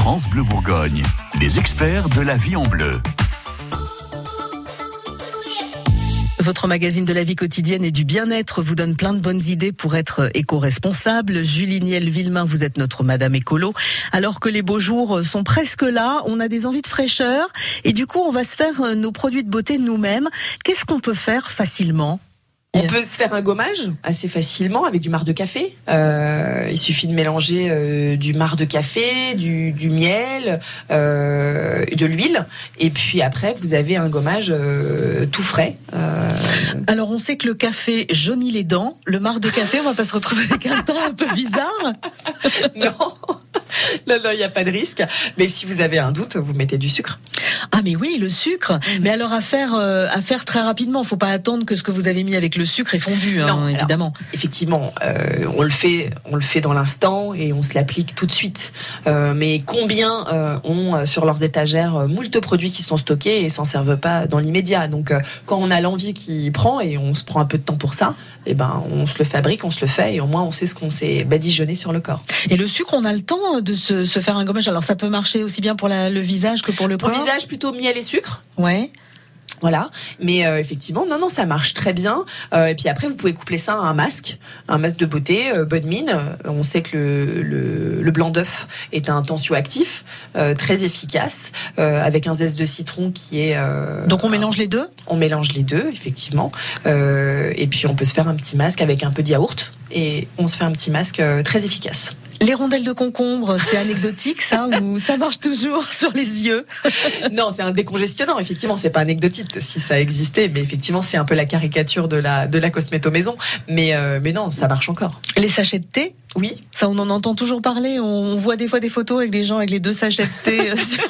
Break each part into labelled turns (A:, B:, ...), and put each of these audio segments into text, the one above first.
A: France Bleu Bourgogne, les experts de la vie en bleu.
B: Votre magazine de la vie quotidienne et du bien-être vous donne plein de bonnes idées pour être éco-responsable. Julie Niel Villemain, vous êtes notre Madame Écolo. Alors que les beaux jours sont presque là, on a des envies de fraîcheur et du coup on va se faire nos produits de beauté nous-mêmes. Qu'est-ce qu'on peut faire facilement?
C: On peut se faire un gommage assez facilement avec du marc de café. Euh, il suffit de mélanger euh, du marc de café, du, du miel, euh, de l'huile, et puis après vous avez un gommage euh, tout frais. Euh.
B: Alors on sait que le café jaunit les dents. Le marc de café, on va pas se retrouver avec un teint un peu bizarre.
C: non. Non, non, il n'y a pas de risque. Mais si vous avez un doute, vous mettez du sucre.
B: Ah mais oui, le sucre.
C: Mm.
B: Mais alors à faire, euh, à faire très rapidement. Faut pas attendre que ce que vous avez mis avec le sucre est fondu, hein,
C: Non, alors,
B: évidemment.
C: Effectivement, euh, on le fait, on le fait dans l'instant et on se l'applique tout de suite. Euh, mais combien euh, ont sur leurs étagères moult produits qui sont stockés et s'en servent pas dans l'immédiat? Donc quand on a l'envie qui prend et on se prend un peu de temps pour ça, eh ben on se le fabrique, on se le fait et au moins on sait ce qu'on s'est badigeonné sur le corps.
B: Et le sucre, on a le temps de se, se faire un gommage. Alors ça peut marcher aussi bien pour la- le visage que pour le
C: Pour
B: corps.
C: le visage, plutôt miel et sucre.
B: Ouais.
C: Voilà, mais euh, effectivement, non, non, ça marche très bien. Euh, et puis après, vous pouvez coupler ça à un masque, un masque de beauté, euh, bonne mine. On sait que le, le, le blanc d'œuf est un tensioactif très efficace, avec un zeste de citron qui est.
B: Donc on mélange les deux?
C: on mélange les deux, effectivement. Et puis on peut se faire un petit masque avec un peu de yaourt. Et on se fait un petit masque euh, très efficace.
B: Les rondelles de concombre, c'est anecdotique ça ou ça marche toujours sur les yeux?
C: Non, c'est un décongestionnant. Effectivement, c'est pas anecdotique si ça existait, mais effectivement, c'est un peu la caricature de la de la cosméto maison. Mais euh, mais non, ça marche encore.
B: Les sachets de thé?
C: Oui,
B: Ça, on en entend toujours parler. On voit des fois des photos avec des gens avec les deux sachets de euh, sur,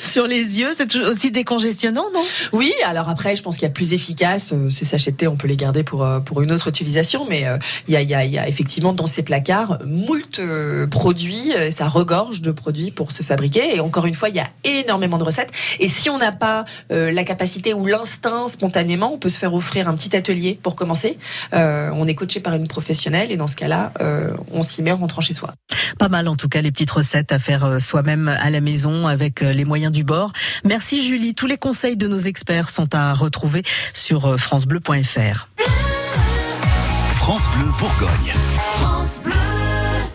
B: sur les yeux. C'est aussi décongestionnant, non?
C: Oui. Alors après, je pense qu'il y a plus efficace. Euh, Ces sachets de thé, on peut les garder pour euh, pour une autre utilisation, mais euh, il y a il y il y a effectivement dans ces placards moult euh, produits. euh, Ça regorge de produits pour se fabriquer. Et encore une fois, il y a énormément de recettes. Et si on n'a pas euh, la capacité ou l'instinct spontanément, on peut se faire offrir un petit atelier pour commencer. Euh, on est coaché par une professionnelle et dans ce cas-là, euh, on s'y met en rentrant chez soi.
B: Pas mal en tout cas les petites recettes à faire euh, soi-même à la maison avec euh, les moyens du bord. Merci Julie. Tous les conseils de nos experts sont à retrouver sur francebleu.fr.
A: France Bleu Bourgogne.
D: France Bleu.